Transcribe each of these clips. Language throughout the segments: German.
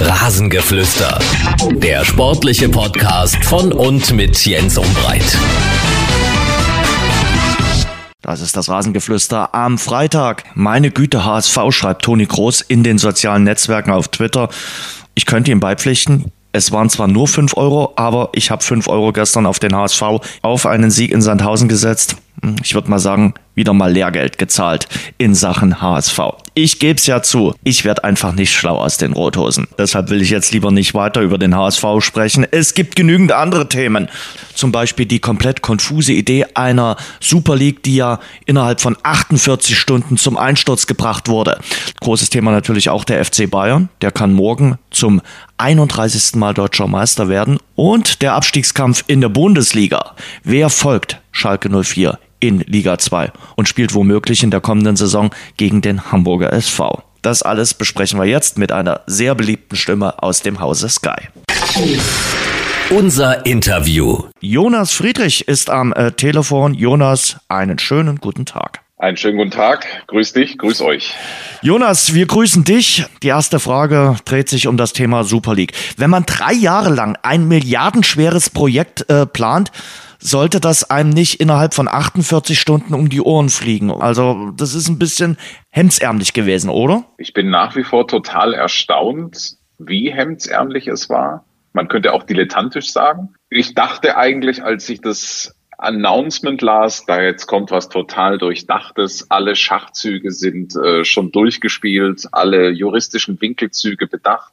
Rasengeflüster. Der sportliche Podcast von und mit Jens Umbreit. Das ist das Rasengeflüster am Freitag. Meine Güte, HSV schreibt Toni Groß in den sozialen Netzwerken auf Twitter. Ich könnte ihm beipflichten. Es waren zwar nur 5 Euro, aber ich habe 5 Euro gestern auf den HSV auf einen Sieg in Sandhausen gesetzt. Ich würde mal sagen, wieder mal Lehrgeld gezahlt in Sachen HSV. Ich gebe es ja zu, ich werde einfach nicht schlau aus den Rothosen. Deshalb will ich jetzt lieber nicht weiter über den HSV sprechen. Es gibt genügend andere Themen. Zum Beispiel die komplett konfuse Idee einer Super League, die ja innerhalb von 48 Stunden zum Einsturz gebracht wurde. Großes Thema natürlich auch der FC Bayern. Der kann morgen zum 31. Mal deutscher Meister werden. Und der Abstiegskampf in der Bundesliga. Wer folgt Schalke 04 in Liga 2 und spielt womöglich in der kommenden Saison gegen den Hamburger SV. Das alles besprechen wir jetzt mit einer sehr beliebten Stimme aus dem Hause Sky. Unser Interview. Jonas Friedrich ist am äh, Telefon. Jonas, einen schönen guten Tag. Einen schönen guten Tag. Grüß dich, grüß euch. Jonas, wir grüßen dich. Die erste Frage dreht sich um das Thema Super League. Wenn man drei Jahre lang ein milliardenschweres Projekt äh, plant, sollte das einem nicht innerhalb von 48 Stunden um die Ohren fliegen. Also das ist ein bisschen hemdsärmlich gewesen, oder? Ich bin nach wie vor total erstaunt, wie hemdsärmlich es war. Man könnte auch dilettantisch sagen. Ich dachte eigentlich, als ich das Announcement las, da jetzt kommt was total durchdachtes, alle Schachzüge sind äh, schon durchgespielt, alle juristischen Winkelzüge bedacht,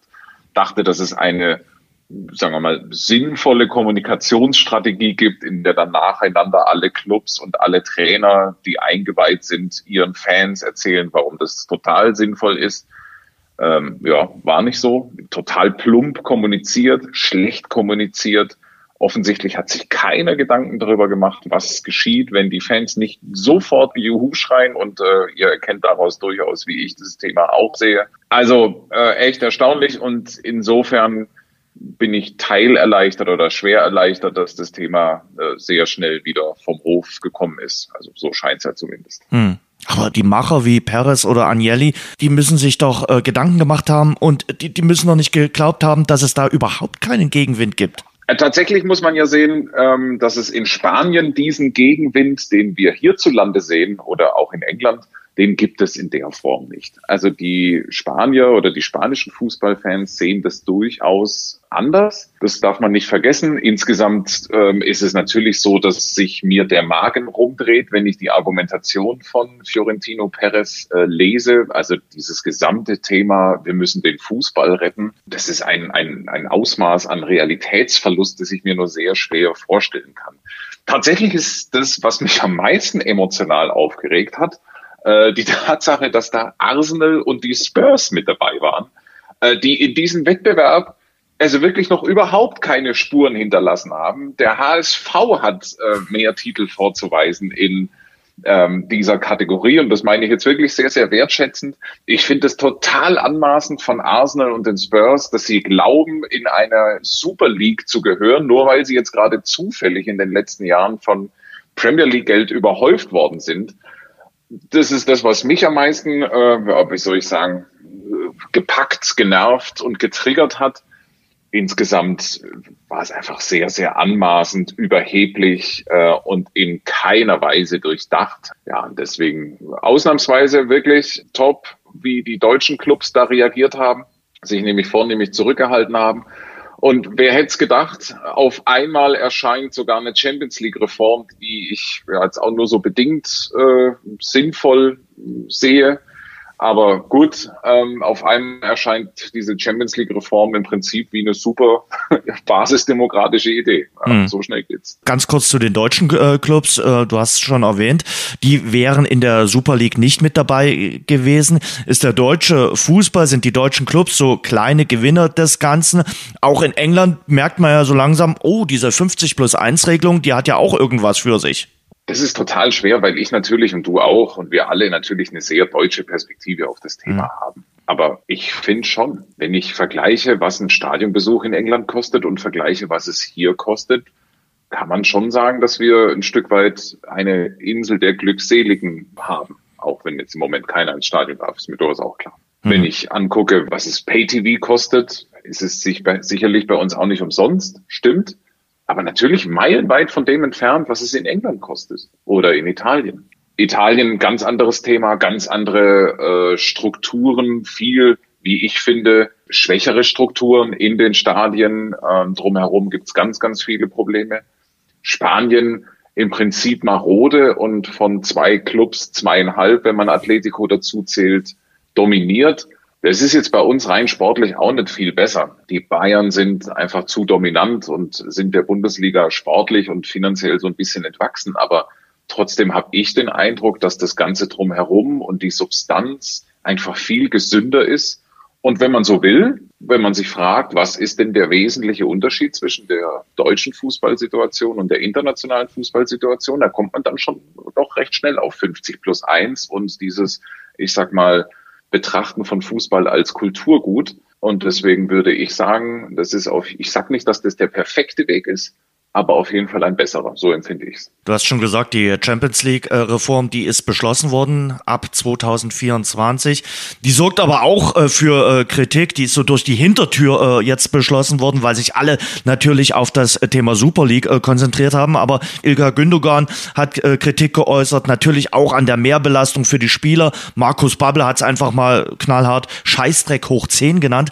dachte, dass es eine sagen wir mal, sinnvolle Kommunikationsstrategie gibt, in der dann nacheinander alle Clubs und alle Trainer, die eingeweiht sind, ihren Fans erzählen, warum das total sinnvoll ist. Ähm, ja, war nicht so. Total plump kommuniziert, schlecht kommuniziert. Offensichtlich hat sich keiner Gedanken darüber gemacht, was geschieht, wenn die Fans nicht sofort Juhu schreien und äh, ihr erkennt daraus durchaus, wie ich das Thema auch sehe. Also äh, echt erstaunlich und insofern bin ich teilerleichtert oder schwer erleichtert, dass das Thema äh, sehr schnell wieder vom Hof gekommen ist. Also so scheint es ja zumindest. Hm. Aber die Macher wie Perez oder Agnelli, die müssen sich doch äh, Gedanken gemacht haben und die, die müssen doch nicht geglaubt haben, dass es da überhaupt keinen Gegenwind gibt. Äh, tatsächlich muss man ja sehen, ähm, dass es in Spanien diesen Gegenwind, den wir hierzulande sehen oder auch in England, den gibt es in der Form nicht. Also die Spanier oder die spanischen Fußballfans sehen das durchaus anders. Das darf man nicht vergessen. Insgesamt ähm, ist es natürlich so, dass sich mir der Magen rumdreht, wenn ich die Argumentation von Fiorentino Perez äh, lese. Also dieses gesamte Thema, wir müssen den Fußball retten. Das ist ein, ein, ein Ausmaß an Realitätsverlust, das ich mir nur sehr schwer vorstellen kann. Tatsächlich ist das, was mich am meisten emotional aufgeregt hat, äh, die Tatsache, dass da Arsenal und die Spurs mit dabei waren, äh, die in diesem Wettbewerb also wirklich noch überhaupt keine Spuren hinterlassen haben. Der HSV hat äh, mehr Titel vorzuweisen in ähm, dieser Kategorie und das meine ich jetzt wirklich sehr, sehr wertschätzend. Ich finde es total anmaßend von Arsenal und den Spurs, dass sie glauben, in einer Super League zu gehören, nur weil sie jetzt gerade zufällig in den letzten Jahren von Premier League Geld überhäuft worden sind das ist das, was mich am meisten, äh, wie soll ich sagen, gepackt, genervt und getriggert hat. Insgesamt war es einfach sehr, sehr anmaßend, überheblich äh, und in keiner Weise durchdacht. Ja, deswegen ausnahmsweise wirklich top, wie die deutschen Clubs da reagiert haben, sich nämlich vornehmlich zurückgehalten haben und wer hätte es gedacht, auf einmal erscheint sogar eine Champions League-Reform, die ich ja, jetzt auch nur so bedingt äh, sinnvoll sehe. Aber gut, ähm, auf einmal erscheint diese Champions League-Reform im Prinzip wie eine super basisdemokratische Idee. Mhm. So schnell geht's. Ganz kurz zu den deutschen äh, Clubs. Äh, du hast es schon erwähnt, die wären in der Super League nicht mit dabei gewesen. Ist der deutsche Fußball, sind die deutschen Clubs so kleine Gewinner des Ganzen? Auch in England merkt man ja so langsam, oh, diese 50 plus 1 Regelung, die hat ja auch irgendwas für sich. Das ist total schwer, weil ich natürlich und du auch und wir alle natürlich eine sehr deutsche Perspektive auf das Thema mhm. haben. Aber ich finde schon, wenn ich vergleiche, was ein Stadionbesuch in England kostet und vergleiche, was es hier kostet, kann man schon sagen, dass wir ein Stück weit eine Insel der Glückseligen haben. Auch wenn jetzt im Moment keiner ins Stadion darf, ist mir durchaus auch klar. Mhm. Wenn ich angucke, was es Pay-TV kostet, ist es sich bei, sicherlich bei uns auch nicht umsonst, stimmt, aber natürlich meilenweit von dem entfernt, was es in England kostet oder in Italien. Italien ganz anderes Thema, ganz andere äh, Strukturen, viel, wie ich finde, schwächere Strukturen in den Stadien. Ähm, drumherum gibt's ganz, ganz viele Probleme. Spanien im Prinzip marode und von zwei Clubs zweieinhalb, wenn man Atletico dazu zählt, dominiert. Das ist jetzt bei uns rein sportlich auch nicht viel besser. Die Bayern sind einfach zu dominant und sind der Bundesliga sportlich und finanziell so ein bisschen entwachsen. Aber trotzdem habe ich den Eindruck, dass das Ganze drumherum und die Substanz einfach viel gesünder ist. Und wenn man so will, wenn man sich fragt, was ist denn der wesentliche Unterschied zwischen der deutschen Fußballsituation und der internationalen Fußballsituation, da kommt man dann schon doch recht schnell auf 50 plus 1 und dieses, ich sag mal, Betrachten von Fußball als Kulturgut. Und deswegen würde ich sagen, das ist auf, ich sag nicht, dass das der perfekte Weg ist, aber auf jeden Fall ein besserer. So empfinde ich es. Du hast schon gesagt, die Champions League-Reform, die ist beschlossen worden ab 2024. Die sorgt aber auch äh, für äh, Kritik. Die ist so durch die Hintertür äh, jetzt beschlossen worden, weil sich alle natürlich auf das Thema Super League konzentriert haben. Aber Ilka Gündogan hat Kritik geäußert, natürlich auch an der Mehrbelastung für die Spieler. Markus Babbel hat es einfach mal knallhart Scheißdreck hoch 10 genannt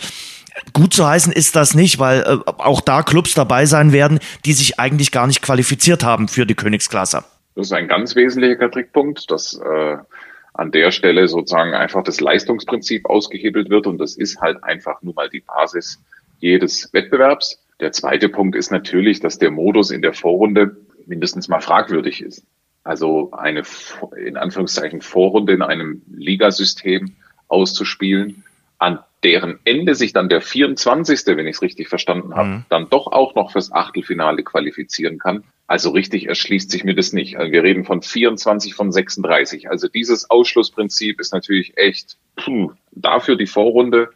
gut zu heißen ist das nicht, weil äh, auch da Clubs dabei sein werden, die sich eigentlich gar nicht qualifiziert haben für die Königsklasse. Das ist ein ganz wesentlicher Kritikpunkt, dass äh, an der Stelle sozusagen einfach das Leistungsprinzip ausgehebelt wird und das ist halt einfach nur mal die Basis jedes Wettbewerbs. Der zweite Punkt ist natürlich, dass der Modus in der Vorrunde mindestens mal fragwürdig ist. Also eine in Anführungszeichen Vorrunde in einem Ligasystem auszuspielen, deren Ende sich dann der 24., wenn ich es richtig verstanden habe, mhm. dann doch auch noch fürs Achtelfinale qualifizieren kann. Also richtig erschließt sich mir das nicht. Also wir reden von 24 von 36. Also dieses Ausschlussprinzip ist natürlich echt puh, dafür die Vorrunde,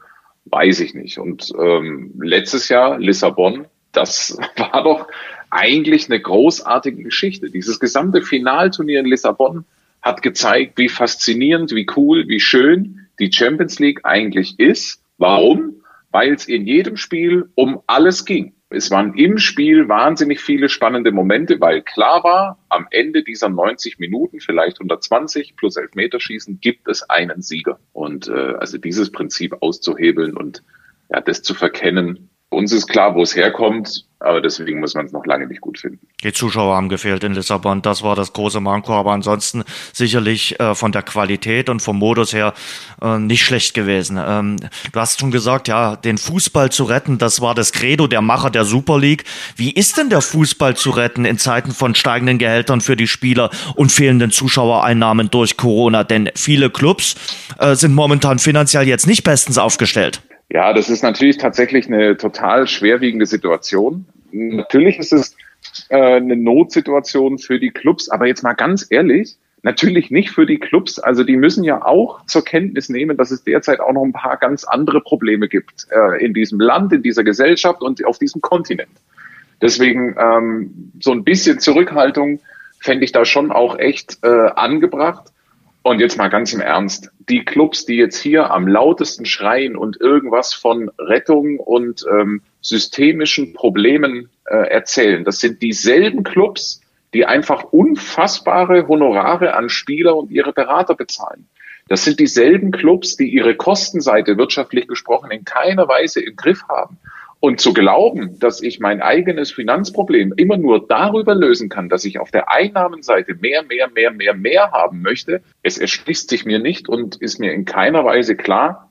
weiß ich nicht. Und ähm, letztes Jahr Lissabon, das war doch eigentlich eine großartige Geschichte. Dieses gesamte Finalturnier in Lissabon hat gezeigt, wie faszinierend, wie cool, wie schön die Champions League eigentlich ist. Warum? Weil es in jedem Spiel um alles ging. Es waren im Spiel wahnsinnig viele spannende Momente, weil klar war, am Ende dieser 90 Minuten, vielleicht 120 plus Elfmeterschießen, gibt es einen Sieger. Und äh, also dieses Prinzip auszuhebeln und ja, das zu verkennen, uns ist klar, wo es herkommt, aber deswegen muss man es noch lange nicht gut finden. Die Zuschauer haben gefehlt in Lissabon, das war das große Manko, aber ansonsten sicherlich äh, von der Qualität und vom Modus her äh, nicht schlecht gewesen. Ähm, du hast schon gesagt, ja, den Fußball zu retten, das war das Credo der Macher der Super League. Wie ist denn der Fußball zu retten in Zeiten von steigenden Gehältern für die Spieler und fehlenden Zuschauereinnahmen durch Corona? Denn viele Clubs äh, sind momentan finanziell jetzt nicht bestens aufgestellt. Ja, das ist natürlich tatsächlich eine total schwerwiegende Situation. Natürlich ist es äh, eine Notsituation für die Clubs, aber jetzt mal ganz ehrlich, natürlich nicht für die Clubs. Also die müssen ja auch zur Kenntnis nehmen, dass es derzeit auch noch ein paar ganz andere Probleme gibt äh, in diesem Land, in dieser Gesellschaft und auf diesem Kontinent. Deswegen ähm, so ein bisschen Zurückhaltung fände ich da schon auch echt äh, angebracht. Und jetzt mal ganz im Ernst, die Clubs, die jetzt hier am lautesten schreien und irgendwas von Rettung und ähm, systemischen Problemen äh, erzählen, das sind dieselben Clubs, die einfach unfassbare Honorare an Spieler und ihre Berater bezahlen. Das sind dieselben Clubs, die ihre Kostenseite wirtschaftlich gesprochen in keiner Weise im Griff haben. Und zu glauben, dass ich mein eigenes Finanzproblem immer nur darüber lösen kann, dass ich auf der Einnahmenseite mehr, mehr, mehr, mehr, mehr haben möchte, es erschließt sich mir nicht und ist mir in keiner Weise klar,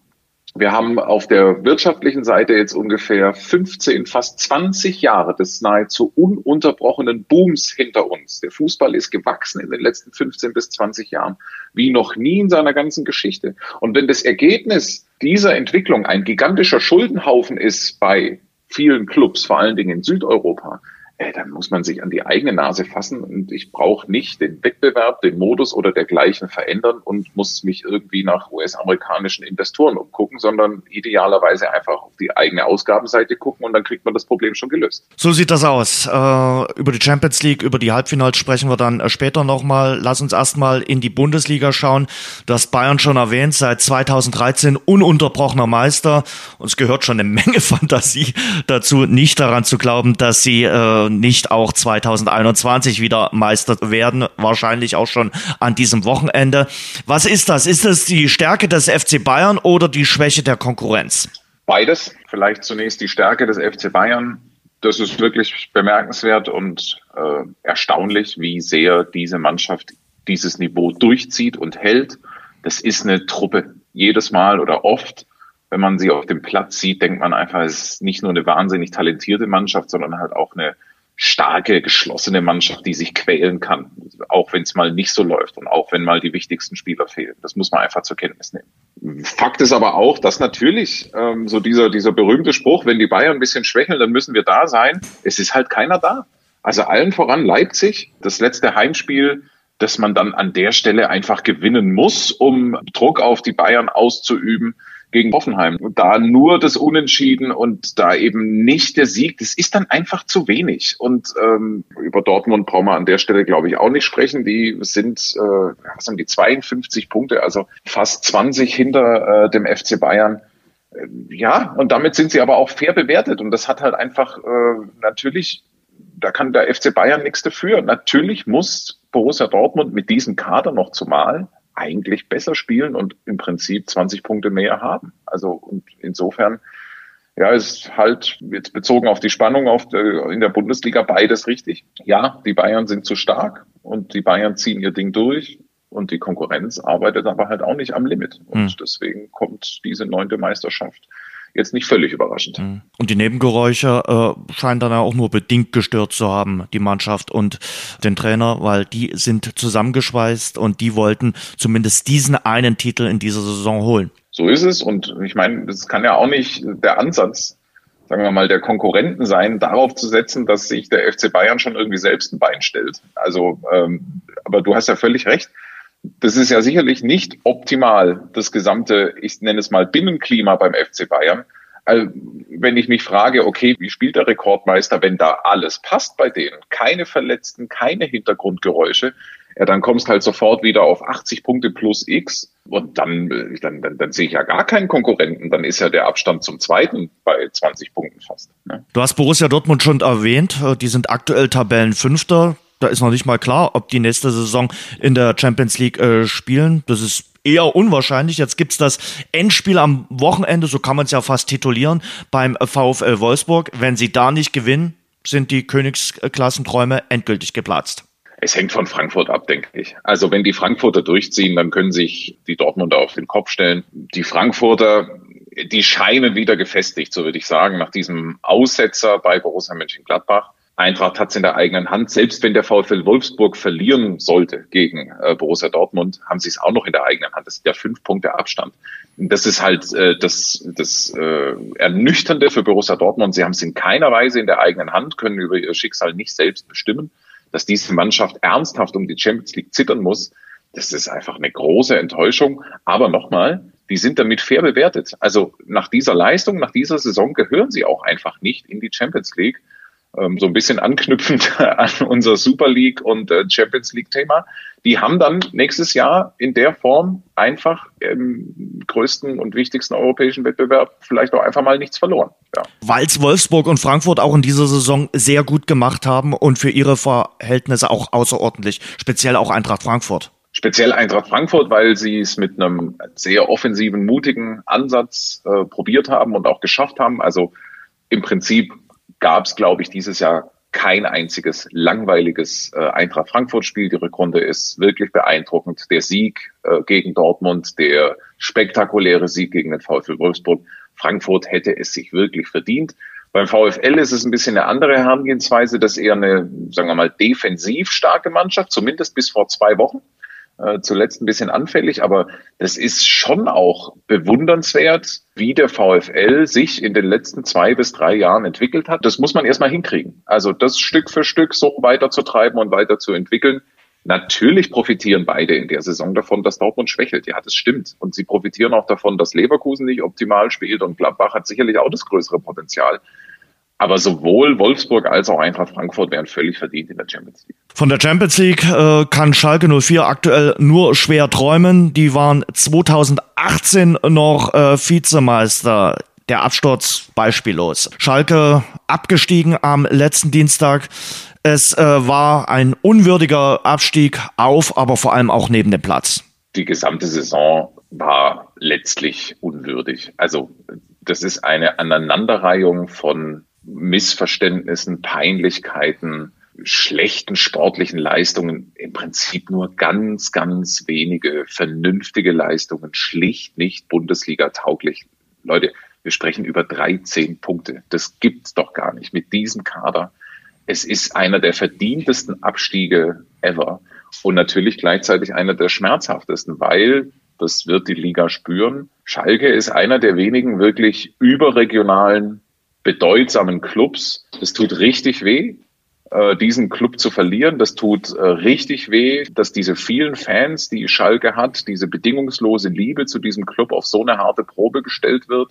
wir haben auf der wirtschaftlichen Seite jetzt ungefähr 15, fast 20 Jahre des nahezu ununterbrochenen Booms hinter uns. Der Fußball ist gewachsen in den letzten 15 bis 20 Jahren wie noch nie in seiner ganzen Geschichte. Und wenn das Ergebnis dieser Entwicklung ein gigantischer Schuldenhaufen ist bei vielen Clubs, vor allen Dingen in Südeuropa, äh, dann muss man sich an die eigene Nase fassen und ich brauche nicht den Wettbewerb, den Modus oder dergleichen verändern und muss mich irgendwie nach US-amerikanischen Investoren umgucken, sondern idealerweise einfach auf die eigene Ausgabenseite gucken und dann kriegt man das Problem schon gelöst. So sieht das aus. Äh, über die Champions League, über die Halbfinals sprechen wir dann äh, später nochmal. Lass uns erstmal in die Bundesliga schauen. Du hast Bayern schon erwähnt, seit 2013 ununterbrochener Meister. Uns gehört schon eine Menge Fantasie dazu, nicht daran zu glauben, dass sie äh, nicht auch 2021 wieder Meister werden. Wahrscheinlich auch schon an diesem Wochenende. Was ist das? Ist es die Stärke des FC Bayern oder die Schwäche der Konkurrenz? Beides. Vielleicht zunächst die Stärke des FC Bayern. Das ist wirklich bemerkenswert und äh, erstaunlich, wie sehr diese Mannschaft dieses Niveau durchzieht und hält. Das ist eine Truppe. Jedes Mal oder oft, wenn man sie auf dem Platz sieht, denkt man einfach, es ist nicht nur eine wahnsinnig talentierte Mannschaft, sondern halt auch eine starke, geschlossene Mannschaft, die sich quälen kann, auch wenn es mal nicht so läuft und auch wenn mal die wichtigsten Spieler fehlen. Das muss man einfach zur Kenntnis nehmen. Fakt ist aber auch, dass natürlich ähm, so dieser, dieser berühmte Spruch, wenn die Bayern ein bisschen schwächeln, dann müssen wir da sein. Es ist halt keiner da. Also allen voran Leipzig, das letzte Heimspiel, dass man dann an der Stelle einfach gewinnen muss, um Druck auf die Bayern auszuüben gegen Hoffenheim. Und da nur das Unentschieden und da eben nicht der Sieg, das ist dann einfach zu wenig. Und ähm, über Dortmund brauchen wir an der Stelle, glaube ich, auch nicht sprechen. Die sind, äh, was haben die, 52 Punkte, also fast 20 hinter äh, dem FC Bayern. Äh, ja, und damit sind sie aber auch fair bewertet. Und das hat halt einfach äh, natürlich, da kann der FC Bayern nichts dafür. Natürlich muss Borussia Dortmund mit diesem Kader noch zumal eigentlich besser spielen und im Prinzip 20 Punkte mehr haben. Also und insofern ja, ist halt jetzt bezogen auf die Spannung auf der, in der Bundesliga beides richtig. Ja, die Bayern sind zu stark und die Bayern ziehen ihr Ding durch und die Konkurrenz arbeitet aber halt auch nicht am Limit. Und hm. deswegen kommt diese neunte Meisterschaft jetzt nicht völlig überraschend. Mhm. Und die Nebengeräusche äh, scheinen dann auch nur bedingt gestört zu haben, die Mannschaft und den Trainer, weil die sind zusammengeschweißt und die wollten zumindest diesen einen Titel in dieser Saison holen. So ist es und ich meine, das kann ja auch nicht der Ansatz sagen wir mal, der Konkurrenten sein, darauf zu setzen, dass sich der FC Bayern schon irgendwie selbst ein Bein stellt. Also, ähm, aber du hast ja völlig recht das ist ja sicherlich nicht optimal, das gesamte, ich nenne es mal Binnenklima beim FC Bayern. Also, wenn ich mich frage, okay, wie spielt der Rekordmeister, wenn da alles passt bei denen, keine Verletzten, keine Hintergrundgeräusche, ja, dann kommst halt sofort wieder auf 80 Punkte plus X und dann, dann, dann, dann sehe ich ja gar keinen Konkurrenten. Dann ist ja der Abstand zum zweiten bei 20 Punkten fast. Ne? Du hast Borussia Dortmund schon erwähnt. Die sind aktuell Tabellenfünfter da ist noch nicht mal klar, ob die nächste Saison in der Champions League äh, spielen. Das ist eher unwahrscheinlich. Jetzt gibt's das Endspiel am Wochenende, so kann man es ja fast titulieren, beim VfL Wolfsburg. Wenn sie da nicht gewinnen, sind die Königsklassenträume endgültig geplatzt. Es hängt von Frankfurt ab, denke ich. Also wenn die Frankfurter durchziehen, dann können sich die Dortmunder auf den Kopf stellen. Die Frankfurter, die scheinen wieder gefestigt, so würde ich sagen, nach diesem Aussetzer bei Borussia Mönchengladbach. Eintracht hat es in der eigenen Hand. Selbst wenn der VfL Wolfsburg verlieren sollte gegen äh, Borussia Dortmund, haben sie es auch noch in der eigenen Hand. Das sind ja fünf Punkte Abstand. Das ist halt äh, das, das äh, Ernüchternde für Borussia Dortmund. Sie haben es in keiner Weise in der eigenen Hand, können über ihr Schicksal nicht selbst bestimmen. Dass diese Mannschaft ernsthaft um die Champions League zittern muss, das ist einfach eine große Enttäuschung. Aber nochmal, die sind damit fair bewertet. Also nach dieser Leistung, nach dieser Saison gehören sie auch einfach nicht in die Champions League so ein bisschen anknüpfend an unser Super League und äh, Champions League Thema, die haben dann nächstes Jahr in der Form einfach im größten und wichtigsten europäischen Wettbewerb vielleicht auch einfach mal nichts verloren. Ja. Weil es Wolfsburg und Frankfurt auch in dieser Saison sehr gut gemacht haben und für ihre Verhältnisse auch außerordentlich, speziell auch Eintracht Frankfurt. Speziell Eintracht Frankfurt, weil sie es mit einem sehr offensiven, mutigen Ansatz äh, probiert haben und auch geschafft haben. Also im Prinzip gab es, glaube ich, dieses Jahr kein einziges langweiliges äh, Eintracht Frankfurt-Spiel. Die Rückrunde ist wirklich beeindruckend. Der Sieg äh, gegen Dortmund, der spektakuläre Sieg gegen den VfL Wolfsburg. Frankfurt hätte es sich wirklich verdient. Beim VfL ist es ein bisschen eine andere Herangehensweise. Das ist eher eine, sagen wir mal, defensiv starke Mannschaft, zumindest bis vor zwei Wochen äh, zuletzt ein bisschen anfällig, aber das ist schon auch bewundernswert, wie der VfL sich in den letzten zwei bis drei Jahren entwickelt hat. Das muss man erstmal hinkriegen. Also das Stück für Stück so weiter zu treiben und weiter zu entwickeln. Natürlich profitieren beide in der Saison davon, dass Dortmund schwächelt. Ja, das stimmt. Und sie profitieren auch davon, dass Leverkusen nicht optimal spielt und Gladbach hat sicherlich auch das größere Potenzial. Aber sowohl Wolfsburg als auch Eintracht Frankfurt wären völlig verdient in der Champions League. Von der Champions League äh, kann Schalke 04 aktuell nur schwer träumen. Die waren 2018 noch äh, Vizemeister. Der Absturz beispiellos. Schalke abgestiegen am letzten Dienstag. Es äh, war ein unwürdiger Abstieg auf, aber vor allem auch neben dem Platz. Die gesamte Saison war letztlich unwürdig. Also das ist eine Aneinanderreihung von Missverständnissen, Peinlichkeiten, schlechten sportlichen Leistungen, im Prinzip nur ganz, ganz wenige vernünftige Leistungen, schlicht nicht Bundesliga tauglich. Leute, wir sprechen über 13 Punkte. Das gibt's doch gar nicht mit diesem Kader. Es ist einer der verdientesten Abstiege ever und natürlich gleichzeitig einer der schmerzhaftesten, weil das wird die Liga spüren. Schalke ist einer der wenigen wirklich überregionalen bedeutsamen Clubs. Es tut richtig weh, äh, diesen Club zu verlieren. Das tut äh, richtig weh, dass diese vielen Fans, die Schalke hat, diese bedingungslose Liebe zu diesem Club auf so eine harte Probe gestellt wird.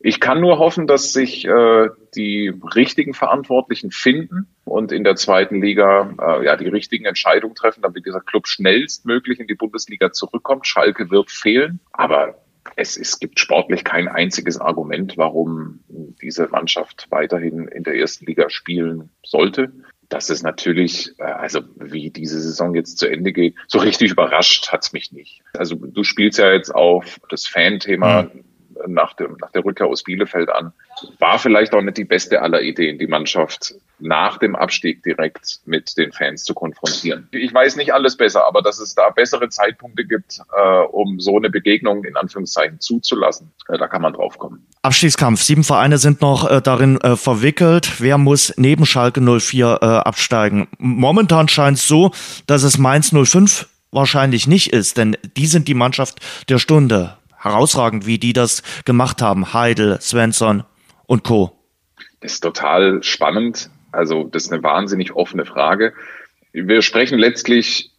Ich kann nur hoffen, dass sich äh, die richtigen Verantwortlichen finden und in der zweiten Liga äh, ja die richtigen Entscheidungen treffen, damit dieser Club schnellstmöglich in die Bundesliga zurückkommt. Schalke wird fehlen, aber es, es gibt sportlich kein einziges Argument, warum diese Mannschaft weiterhin in der ersten Liga spielen sollte. Das ist natürlich, äh, also wie diese Saison jetzt zu Ende geht, so richtig überrascht hat's mich nicht. Also du spielst ja jetzt auf das Fan-Thema mhm nach, dem, nach der Rückkehr aus Bielefeld an. War vielleicht auch nicht die beste aller Ideen, die Mannschaft nach dem Abstieg direkt mit den Fans zu konfrontieren. Ich weiß nicht alles besser, aber dass es da bessere Zeitpunkte gibt, äh, um so eine Begegnung in Anführungszeichen zuzulassen, äh, da kann man drauf kommen. Abstiegskampf. Sieben Vereine sind noch äh, darin äh, verwickelt. Wer muss neben Schalke 04 äh, absteigen? Momentan scheint es so, dass es Mainz 05 wahrscheinlich nicht ist, denn die sind die Mannschaft der Stunde herausragend, wie die das gemacht haben. Heidel, Svensson und Co. Das ist total spannend. Also, das ist eine wahnsinnig offene Frage. Wir sprechen letztlich,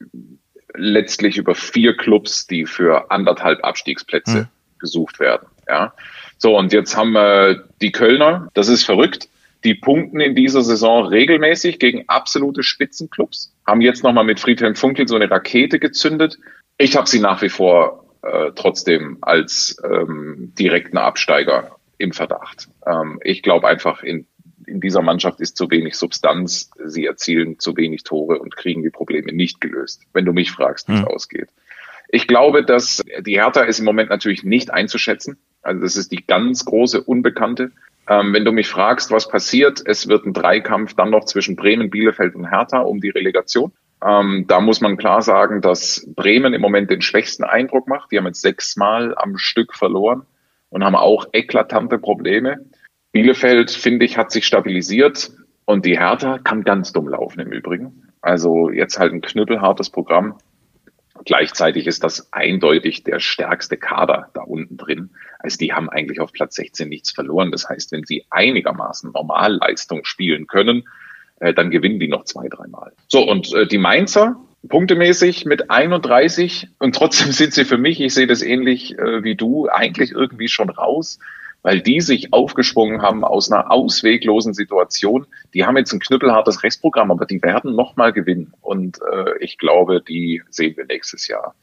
letztlich über vier Clubs, die für anderthalb Abstiegsplätze hm. gesucht werden. Ja. So, und jetzt haben wir die Kölner. Das ist verrückt. Die punkten in dieser Saison regelmäßig gegen absolute Spitzenclubs. Haben jetzt nochmal mit Friedhelm Funkel so eine Rakete gezündet. Ich habe sie nach wie vor äh, trotzdem als ähm, direkten Absteiger im Verdacht. Ähm, ich glaube einfach, in, in dieser Mannschaft ist zu wenig Substanz. Sie erzielen zu wenig Tore und kriegen die Probleme nicht gelöst, wenn du mich fragst, wie es hm. ausgeht. Ich glaube, dass die Hertha ist im Moment natürlich nicht einzuschätzen. Also das ist die ganz große Unbekannte. Ähm, wenn du mich fragst, was passiert, es wird ein Dreikampf dann noch zwischen Bremen, Bielefeld und Hertha um die Relegation. Ähm, da muss man klar sagen, dass Bremen im Moment den schwächsten Eindruck macht. Die haben jetzt sechsmal am Stück verloren und haben auch eklatante Probleme. Bielefeld, finde ich, hat sich stabilisiert und die Hertha kann ganz dumm laufen im Übrigen. Also jetzt halt ein knüppelhartes Programm. Gleichzeitig ist das eindeutig der stärkste Kader da unten drin. Also die haben eigentlich auf Platz 16 nichts verloren. Das heißt, wenn sie einigermaßen Normalleistung spielen können, äh, dann gewinnen die noch zwei, dreimal. So, und äh, die Mainzer, punktemäßig mit 31 und trotzdem sind sie für mich, ich sehe das ähnlich äh, wie du, eigentlich irgendwie schon raus, weil die sich aufgeschwungen haben aus einer ausweglosen Situation. Die haben jetzt ein knüppelhartes Restprogramm, aber die werden nochmal gewinnen und äh, ich glaube, die sehen wir nächstes Jahr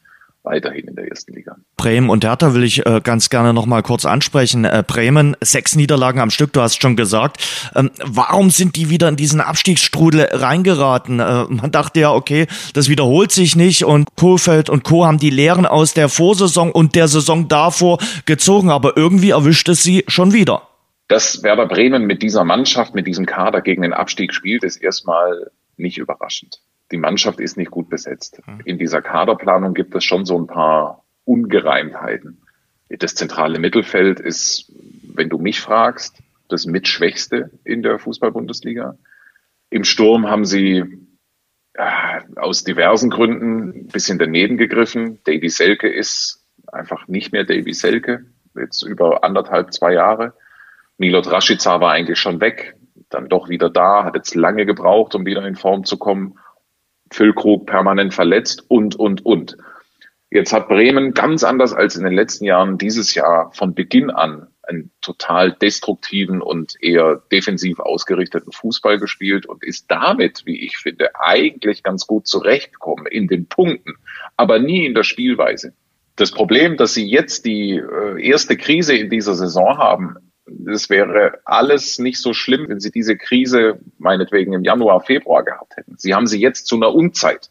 weiterhin in der ersten Liga. Bremen und Hertha will ich äh, ganz gerne noch mal kurz ansprechen. Äh, Bremen, sechs Niederlagen am Stück, du hast schon gesagt. Ähm, warum sind die wieder in diesen Abstiegsstrudel reingeraten? Äh, man dachte ja, okay, das wiederholt sich nicht und Kohlfeld und Co. haben die Lehren aus der Vorsaison und der Saison davor gezogen, aber irgendwie erwischt es sie schon wieder. Dass Werder Bremen mit dieser Mannschaft, mit diesem Kader gegen den Abstieg spielt, ist erstmal nicht überraschend die Mannschaft ist nicht gut besetzt. Hm. In dieser Kaderplanung gibt es schon so ein paar Ungereimtheiten. Das zentrale Mittelfeld ist, wenn du mich fragst, das mitschwächste in der Fußball-Bundesliga. Im Sturm haben sie äh, aus diversen Gründen ein bisschen daneben gegriffen. Davy Selke ist einfach nicht mehr Davy Selke, jetzt über anderthalb, zwei Jahre. Milot Rashica war eigentlich schon weg, dann doch wieder da, hat jetzt lange gebraucht, um wieder in Form zu kommen Füllkrug permanent verletzt und, und, und. Jetzt hat Bremen ganz anders als in den letzten Jahren dieses Jahr von Beginn an einen total destruktiven und eher defensiv ausgerichteten Fußball gespielt und ist damit, wie ich finde, eigentlich ganz gut zurechtgekommen in den Punkten, aber nie in der Spielweise. Das Problem, dass sie jetzt die äh, erste Krise in dieser Saison haben, es wäre alles nicht so schlimm, wenn sie diese Krise meinetwegen im Januar, Februar gehabt hätten. Sie haben sie jetzt zu einer Unzeit.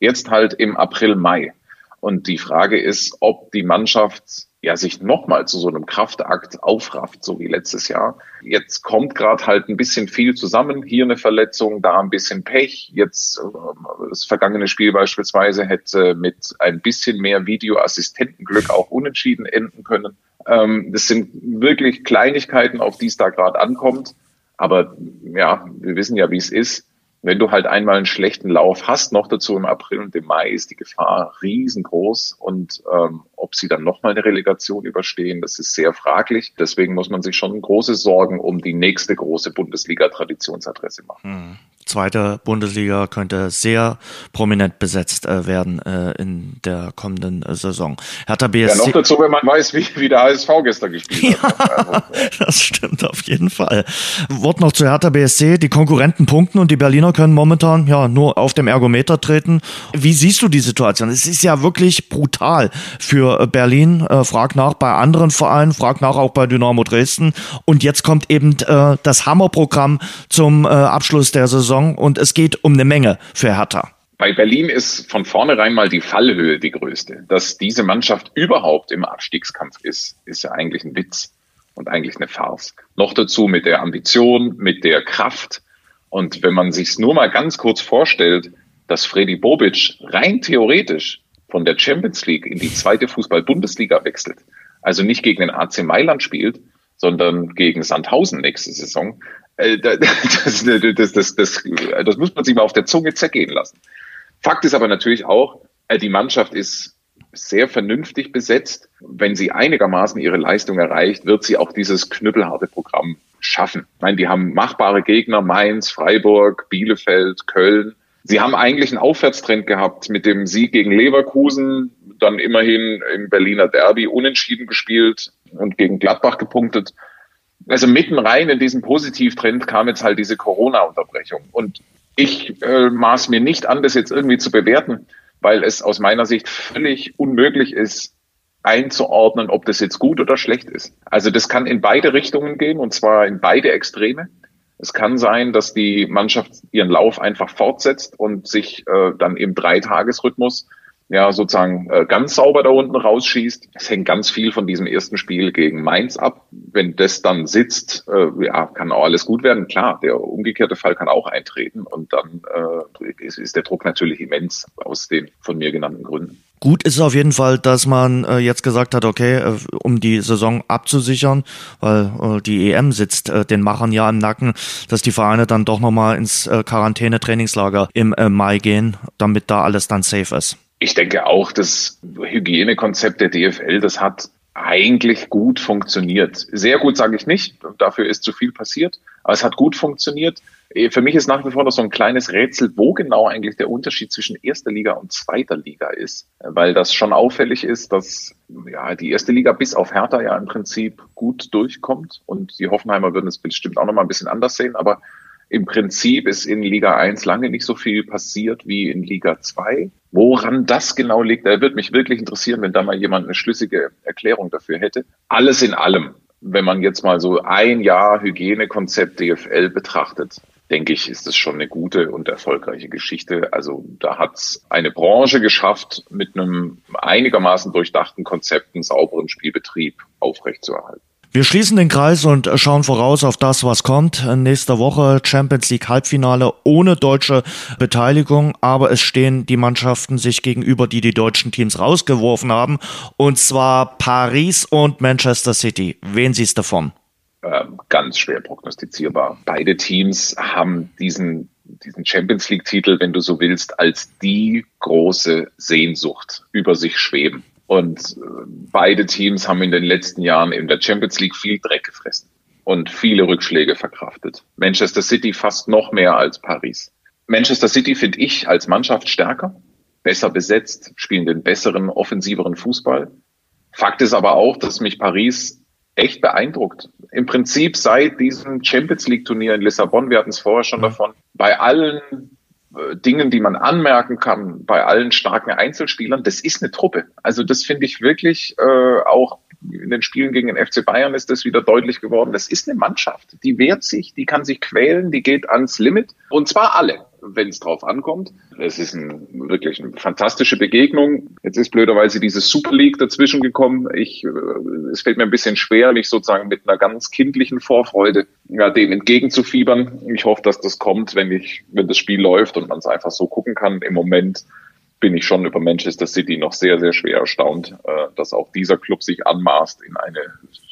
Jetzt halt im April, Mai. Und die Frage ist, ob die Mannschaft ja sich nochmal zu so einem Kraftakt aufrafft, so wie letztes Jahr. Jetzt kommt gerade halt ein bisschen viel zusammen. Hier eine Verletzung, da ein bisschen Pech. Jetzt äh, das vergangene Spiel beispielsweise hätte mit ein bisschen mehr Videoassistentenglück auch unentschieden enden können. Ähm, das sind wirklich Kleinigkeiten, auf die es da gerade ankommt. Aber ja, wir wissen ja, wie es ist. Wenn du halt einmal einen schlechten Lauf hast, noch dazu im April und im Mai, ist die Gefahr riesengroß. Und ähm, ob sie dann nochmal eine Relegation überstehen, das ist sehr fraglich. Deswegen muss man sich schon große Sorgen um die nächste große Bundesliga-Traditionsadresse machen. Hm zweite Bundesliga könnte sehr prominent besetzt äh, werden äh, in der kommenden Saison. Hertha BSC. Ja, noch dazu, wenn man weiß, wie, wie der HSV gestern gespielt hat. Ja, also, das stimmt auf jeden Fall. Wort noch zu Hertha BSC. Die Konkurrenten punkten und die Berliner können momentan ja nur auf dem Ergometer treten. Wie siehst du die Situation? Es ist ja wirklich brutal für äh, Berlin. Äh, frag nach bei anderen Vereinen, frag nach auch bei Dynamo Dresden. Und jetzt kommt eben äh, das Hammerprogramm zum äh, Abschluss der Saison und es geht um eine Menge für Hertha. Bei Berlin ist von vornherein mal die Fallhöhe die größte. Dass diese Mannschaft überhaupt im Abstiegskampf ist, ist ja eigentlich ein Witz und eigentlich eine Farce. Noch dazu mit der Ambition, mit der Kraft. Und wenn man sich nur mal ganz kurz vorstellt, dass Freddy Bobic rein theoretisch von der Champions League in die zweite Fußball-Bundesliga wechselt, also nicht gegen den AC Mailand spielt, sondern gegen Sandhausen nächste Saison, äh, das, das, das, das, muss man sich mal auf der Zunge zergehen lassen. Fakt ist aber natürlich auch, äh, die Mannschaft ist sehr vernünftig besetzt. Wenn sie einigermaßen ihre Leistung erreicht, wird sie auch dieses knüppelharte Programm schaffen. Ich meine, die haben machbare Gegner, Mainz, Freiburg, Bielefeld, Köln. Sie haben eigentlich einen Aufwärtstrend gehabt mit dem Sieg gegen Leverkusen, dann immerhin im Berliner Derby unentschieden gespielt und gegen Gladbach gepunktet also mitten rein in diesen Positivtrend kam jetzt halt diese Corona-Unterbrechung. Und ich äh, maß mir nicht an, das jetzt irgendwie zu bewerten, weil es aus meiner Sicht völlig unmöglich ist, einzuordnen, ob das jetzt gut oder schlecht ist. Also das kann in beide Richtungen gehen und zwar in beide Extreme. Es kann sein, dass die Mannschaft ihren Lauf einfach fortsetzt und sich äh, dann im Dreitagesrhythmus ja sozusagen äh, ganz sauber da unten rausschießt. Es hängt ganz viel von diesem ersten Spiel gegen Mainz ab. Wenn das dann sitzt, äh, ja, kann auch alles gut werden. Klar, der umgekehrte Fall kann auch eintreten und dann äh, ist, ist der Druck natürlich immens aus den von mir genannten Gründen. Gut ist auf jeden Fall, dass man äh, jetzt gesagt hat, okay, äh, um die Saison abzusichern, weil äh, die EM sitzt äh, den Machern ja im Nacken, dass die Vereine dann doch nochmal ins äh, Quarantäne-Trainingslager im äh, Mai gehen, damit da alles dann safe ist. Ich denke auch, das Hygienekonzept der DFL, das hat eigentlich gut funktioniert. Sehr gut sage ich nicht, dafür ist zu viel passiert, aber es hat gut funktioniert. Für mich ist nach wie vor noch so ein kleines Rätsel, wo genau eigentlich der Unterschied zwischen erster Liga und zweiter Liga ist, weil das schon auffällig ist, dass ja die erste Liga bis auf Hertha ja im Prinzip gut durchkommt und die Hoffenheimer würden es bestimmt auch noch mal ein bisschen anders sehen, aber im Prinzip ist in Liga 1 lange nicht so viel passiert wie in Liga 2. Woran das genau liegt, da würde mich wirklich interessieren, wenn da mal jemand eine schlüssige Erklärung dafür hätte. Alles in allem, wenn man jetzt mal so ein Jahr Hygienekonzept DFL betrachtet, denke ich, ist es schon eine gute und erfolgreiche Geschichte. Also da hat es eine Branche geschafft, mit einem einigermaßen durchdachten Konzept einen sauberen Spielbetrieb aufrechtzuerhalten. Wir schließen den Kreis und schauen voraus auf das, was kommt. Nächste Woche Champions League Halbfinale ohne deutsche Beteiligung, aber es stehen die Mannschaften sich gegenüber, die die deutschen Teams rausgeworfen haben, und zwar Paris und Manchester City. Wen siehst du davon? Ähm, ganz schwer prognostizierbar. Beide Teams haben diesen diesen Champions League Titel, wenn du so willst, als die große Sehnsucht über sich schweben. Und äh, beide Teams haben in den letzten Jahren in der Champions League viel Dreck gefressen und viele Rückschläge verkraftet. Manchester City fast noch mehr als Paris. Manchester City finde ich als Mannschaft stärker, besser besetzt, spielen den besseren, offensiveren Fußball. Fakt ist aber auch, dass mich Paris echt beeindruckt. Im Prinzip seit diesem Champions League Turnier in Lissabon, wir hatten es vorher schon davon, bei allen äh, Dingen, die man anmerken kann, bei allen starken Einzelspielern, das ist eine Truppe. Also das finde ich wirklich äh, auch in den Spielen gegen den FC Bayern ist das wieder deutlich geworden. Das ist eine Mannschaft, die wehrt sich, die kann sich quälen, die geht ans Limit und zwar alle wenn es drauf ankommt. Es ist ein, wirklich eine fantastische Begegnung. Jetzt ist blöderweise diese Super League dazwischen gekommen. Ich, äh, es fällt mir ein bisschen schwer, mich sozusagen mit einer ganz kindlichen Vorfreude ja, dem entgegenzufiebern. Ich hoffe, dass das kommt, wenn ich, wenn das Spiel läuft und man es einfach so gucken kann. Im Moment bin ich schon über Manchester City noch sehr, sehr schwer erstaunt, äh, dass auch dieser Club sich anmaßt, in eine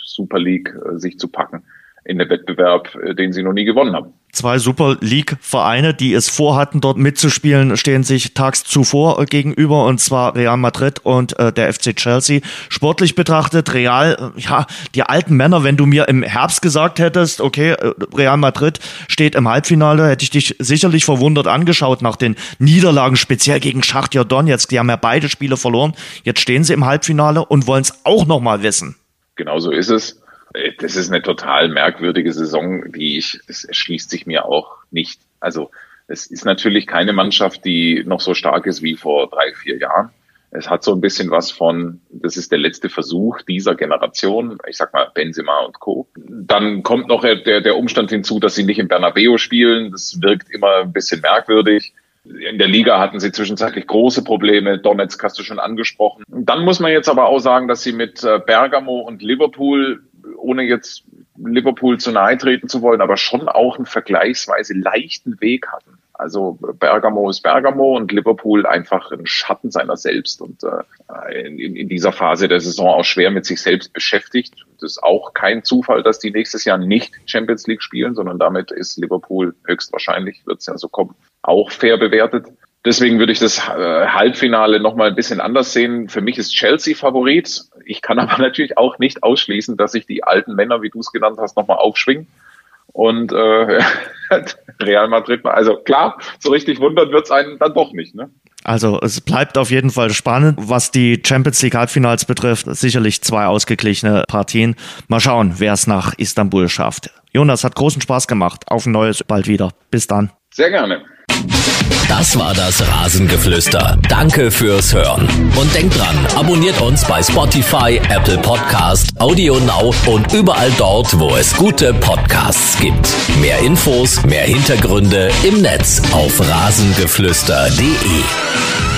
Super League äh, sich zu packen in der Wettbewerb, äh, den sie noch nie gewonnen haben. Zwei Super League-Vereine, die es vorhatten, dort mitzuspielen, stehen sich tags zuvor gegenüber, und zwar Real Madrid und äh, der FC Chelsea. Sportlich betrachtet, Real, äh, ja, die alten Männer, wenn du mir im Herbst gesagt hättest, okay, äh, Real Madrid steht im Halbfinale, hätte ich dich sicherlich verwundert angeschaut nach den Niederlagen, speziell gegen Schachtja Donetsk. Die haben ja beide Spiele verloren. Jetzt stehen sie im Halbfinale und wollen es auch nochmal wissen. Genau so ist es. Das ist eine total merkwürdige Saison, die ich, es erschließt sich mir auch nicht. Also es ist natürlich keine Mannschaft, die noch so stark ist wie vor drei, vier Jahren. Es hat so ein bisschen was von, das ist der letzte Versuch dieser Generation, ich sag mal Benzema und Co. Dann kommt noch der, der Umstand hinzu, dass sie nicht im Bernabeu spielen. Das wirkt immer ein bisschen merkwürdig. In der Liga hatten sie zwischenzeitlich große Probleme. Donetsk hast du schon angesprochen. Dann muss man jetzt aber auch sagen, dass sie mit äh, Bergamo und Liverpool ohne jetzt Liverpool zu nahe treten zu wollen, aber schon auch einen vergleichsweise leichten Weg hatten. Also Bergamo ist Bergamo und Liverpool einfach ein Schatten seiner selbst und äh, in, in dieser Phase der Saison auch schwer mit sich selbst beschäftigt. Das ist auch kein Zufall, dass die nächstes Jahr nicht Champions League spielen, sondern damit ist Liverpool höchstwahrscheinlich, wird es ja so kommen, auch fair bewertet. Deswegen würde ich das äh, Halbfinale nochmal ein bisschen anders sehen. Für mich ist Chelsea Favorit. Ich kann aber natürlich auch nicht ausschließen, dass sich die alten Männer, wie du es genannt hast, nochmal aufschwingen. Und äh, Real Madrid, also klar, so richtig wundern wird's einen dann doch nicht. Ne? Also es bleibt auf jeden Fall spannend, was die Champions League Halbfinals betrifft. Sicherlich zwei ausgeglichene Partien. Mal schauen, wer es nach Istanbul schafft. Jonas, hat großen Spaß gemacht. Auf ein neues bald wieder. Bis dann. Sehr gerne. Das war das Rasengeflüster. Danke fürs Hören. Und denkt dran, abonniert uns bei Spotify, Apple Podcast, Audio Now und überall dort, wo es gute Podcasts gibt. Mehr Infos, mehr Hintergründe im Netz auf rasengeflüster.de.